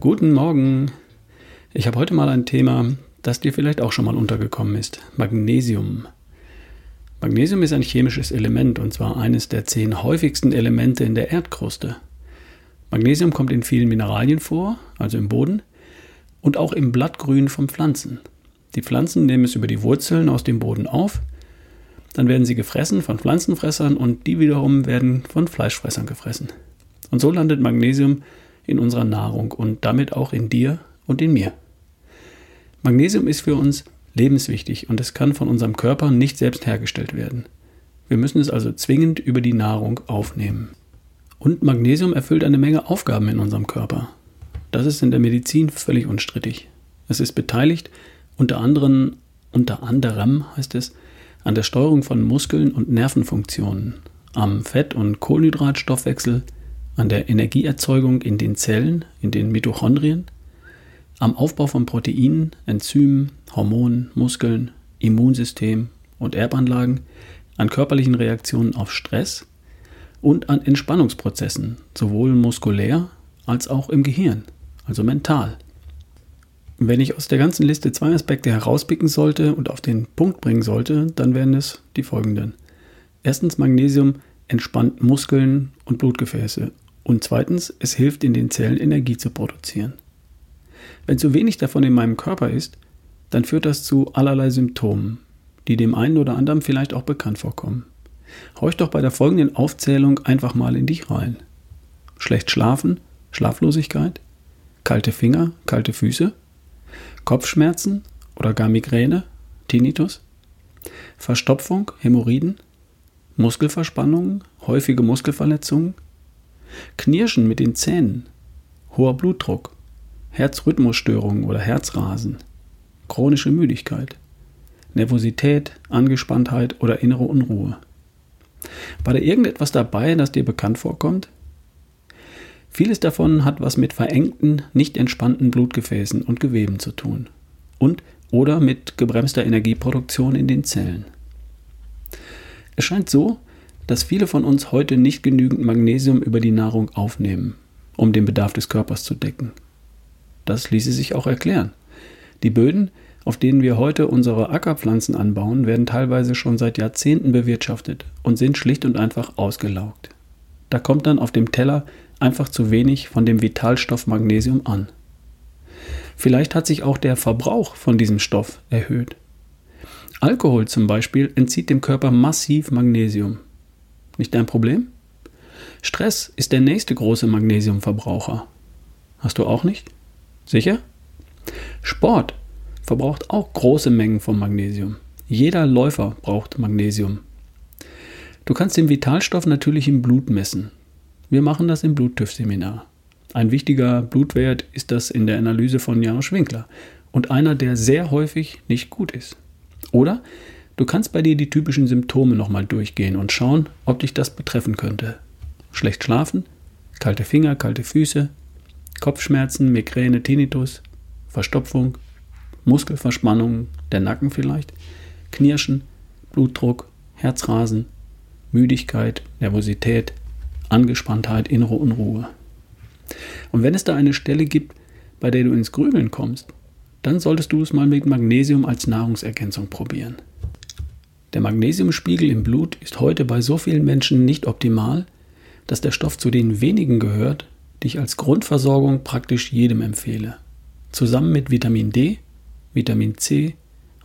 Guten Morgen. Ich habe heute mal ein Thema, das dir vielleicht auch schon mal untergekommen ist. Magnesium. Magnesium ist ein chemisches Element und zwar eines der zehn häufigsten Elemente in der Erdkruste. Magnesium kommt in vielen Mineralien vor, also im Boden, und auch im Blattgrün von Pflanzen. Die Pflanzen nehmen es über die Wurzeln aus dem Boden auf, dann werden sie gefressen von Pflanzenfressern und die wiederum werden von Fleischfressern gefressen. Und so landet Magnesium in unserer Nahrung und damit auch in dir und in mir. Magnesium ist für uns lebenswichtig und es kann von unserem Körper nicht selbst hergestellt werden. Wir müssen es also zwingend über die Nahrung aufnehmen. Und Magnesium erfüllt eine Menge Aufgaben in unserem Körper. Das ist in der Medizin völlig unstrittig. Es ist beteiligt unter anderem, unter anderem heißt es, an der Steuerung von Muskeln und Nervenfunktionen, am Fett- und Kohlenhydratstoffwechsel, an der Energieerzeugung in den Zellen, in den Mitochondrien, am Aufbau von Proteinen, Enzymen, Hormonen, Muskeln, Immunsystem und Erbanlagen, an körperlichen Reaktionen auf Stress und an Entspannungsprozessen, sowohl muskulär als auch im Gehirn, also mental. Wenn ich aus der ganzen Liste zwei Aspekte herauspicken sollte und auf den Punkt bringen sollte, dann wären es die folgenden. Erstens, Magnesium entspannt Muskeln und Blutgefäße. Und zweitens, es hilft in den Zellen Energie zu produzieren. Wenn zu wenig davon in meinem Körper ist, dann führt das zu allerlei Symptomen, die dem einen oder anderen vielleicht auch bekannt vorkommen. Horch doch bei der folgenden Aufzählung einfach mal in dich rein. Schlecht schlafen, Schlaflosigkeit, kalte Finger, kalte Füße, Kopfschmerzen oder gar Migräne, Tinnitus, Verstopfung, Hämorrhoiden, Muskelverspannungen, häufige Muskelverletzungen, Knirschen mit den Zähnen, hoher Blutdruck, Herzrhythmusstörungen oder Herzrasen, chronische Müdigkeit, Nervosität, Angespanntheit oder innere Unruhe. War da irgendetwas dabei, das dir bekannt vorkommt? Vieles davon hat was mit verengten, nicht entspannten Blutgefäßen und Geweben zu tun und oder mit gebremster Energieproduktion in den Zellen. Es scheint so, dass viele von uns heute nicht genügend Magnesium über die Nahrung aufnehmen, um den Bedarf des Körpers zu decken. Das ließe sich auch erklären. Die Böden, auf denen wir heute unsere Ackerpflanzen anbauen, werden teilweise schon seit Jahrzehnten bewirtschaftet und sind schlicht und einfach ausgelaugt. Da kommt dann auf dem Teller einfach zu wenig von dem Vitalstoff Magnesium an. Vielleicht hat sich auch der Verbrauch von diesem Stoff erhöht. Alkohol zum Beispiel entzieht dem Körper massiv Magnesium. Nicht dein Problem? Stress ist der nächste große Magnesiumverbraucher. Hast du auch nicht? Sicher? Sport verbraucht auch große Mengen von Magnesium. Jeder Läufer braucht Magnesium. Du kannst den Vitalstoff natürlich im Blut messen. Wir machen das im Bluttüff-Seminar. Ein wichtiger Blutwert ist das in der Analyse von Janusz Winkler und einer, der sehr häufig nicht gut ist. Oder du kannst bei dir die typischen Symptome nochmal durchgehen und schauen, ob dich das betreffen könnte. Schlecht schlafen, kalte Finger, kalte Füße, Kopfschmerzen, Migräne, Tinnitus, Verstopfung, Muskelverspannung, der Nacken vielleicht, Knirschen, Blutdruck, Herzrasen, Müdigkeit, Nervosität, Angespanntheit, innere Unruhe. Und wenn es da eine Stelle gibt, bei der du ins Grübeln kommst, dann solltest du es mal mit Magnesium als Nahrungsergänzung probieren. Der Magnesiumspiegel im Blut ist heute bei so vielen Menschen nicht optimal, dass der Stoff zu den wenigen gehört, die ich als Grundversorgung praktisch jedem empfehle. Zusammen mit Vitamin D, Vitamin C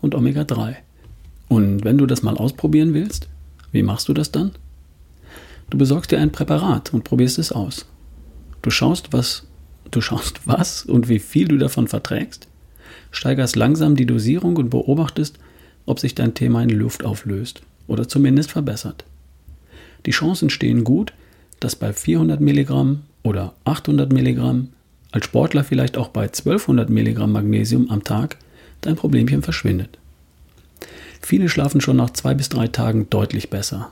und Omega 3. Und wenn du das mal ausprobieren willst, wie machst du das dann? Du besorgst dir ein Präparat und probierst es aus. Du schaust, was du schaust, was und wie viel du davon verträgst, steigerst langsam die Dosierung und beobachtest, ob sich dein Thema in Luft auflöst oder zumindest verbessert. Die Chancen stehen gut, dass bei 400 Milligramm oder 800 Milligramm, als Sportler vielleicht auch bei 1200 Milligramm Magnesium am Tag, dein Problemchen verschwindet. Viele schlafen schon nach zwei bis drei Tagen deutlich besser.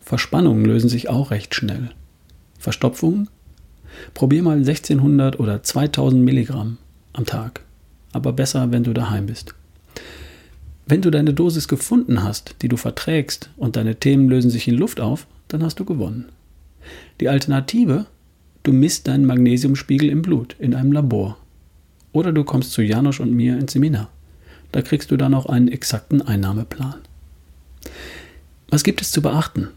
Verspannungen lösen sich auch recht schnell. Verstopfungen? Probier mal 1600 oder 2000 Milligramm am Tag. Aber besser, wenn du daheim bist. Wenn du deine Dosis gefunden hast, die du verträgst und deine Themen lösen sich in Luft auf, dann hast du gewonnen. Die Alternative Du misst deinen Magnesiumspiegel im Blut in einem Labor. Oder du kommst zu Janosch und mir ins Seminar. Da kriegst du dann auch einen exakten Einnahmeplan. Was gibt es zu beachten?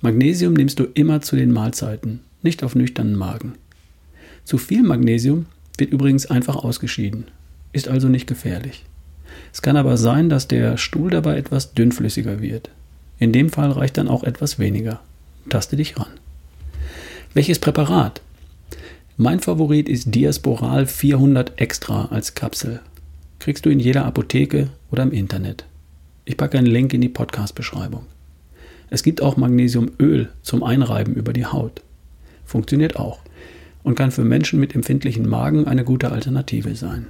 Magnesium nimmst du immer zu den Mahlzeiten, nicht auf nüchternen Magen. Zu viel Magnesium wird übrigens einfach ausgeschieden, ist also nicht gefährlich. Es kann aber sein, dass der Stuhl dabei etwas dünnflüssiger wird. In dem Fall reicht dann auch etwas weniger. Taste dich ran. Welches Präparat? Mein Favorit ist Diasporal 400 Extra als Kapsel. Kriegst du in jeder Apotheke oder im Internet. Ich packe einen Link in die Podcast-Beschreibung. Es gibt auch Magnesiumöl zum Einreiben über die Haut. Funktioniert auch und kann für Menschen mit empfindlichen Magen eine gute Alternative sein.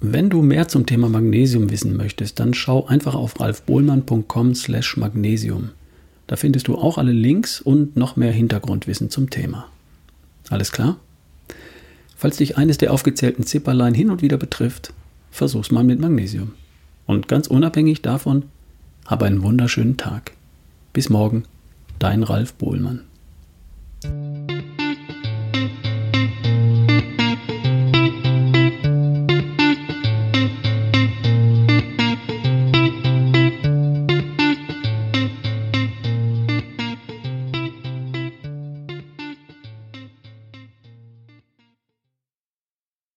Wenn du mehr zum Thema Magnesium wissen möchtest, dann schau einfach auf ralfbohlmann.com/magnesium. Da findest du auch alle Links und noch mehr Hintergrundwissen zum Thema. Alles klar? Falls dich eines der aufgezählten Zipperlein hin und wieder betrifft, versuch's mal mit Magnesium. Und ganz unabhängig davon, hab einen wunderschönen Tag. Bis morgen, dein Ralf Bohlmann.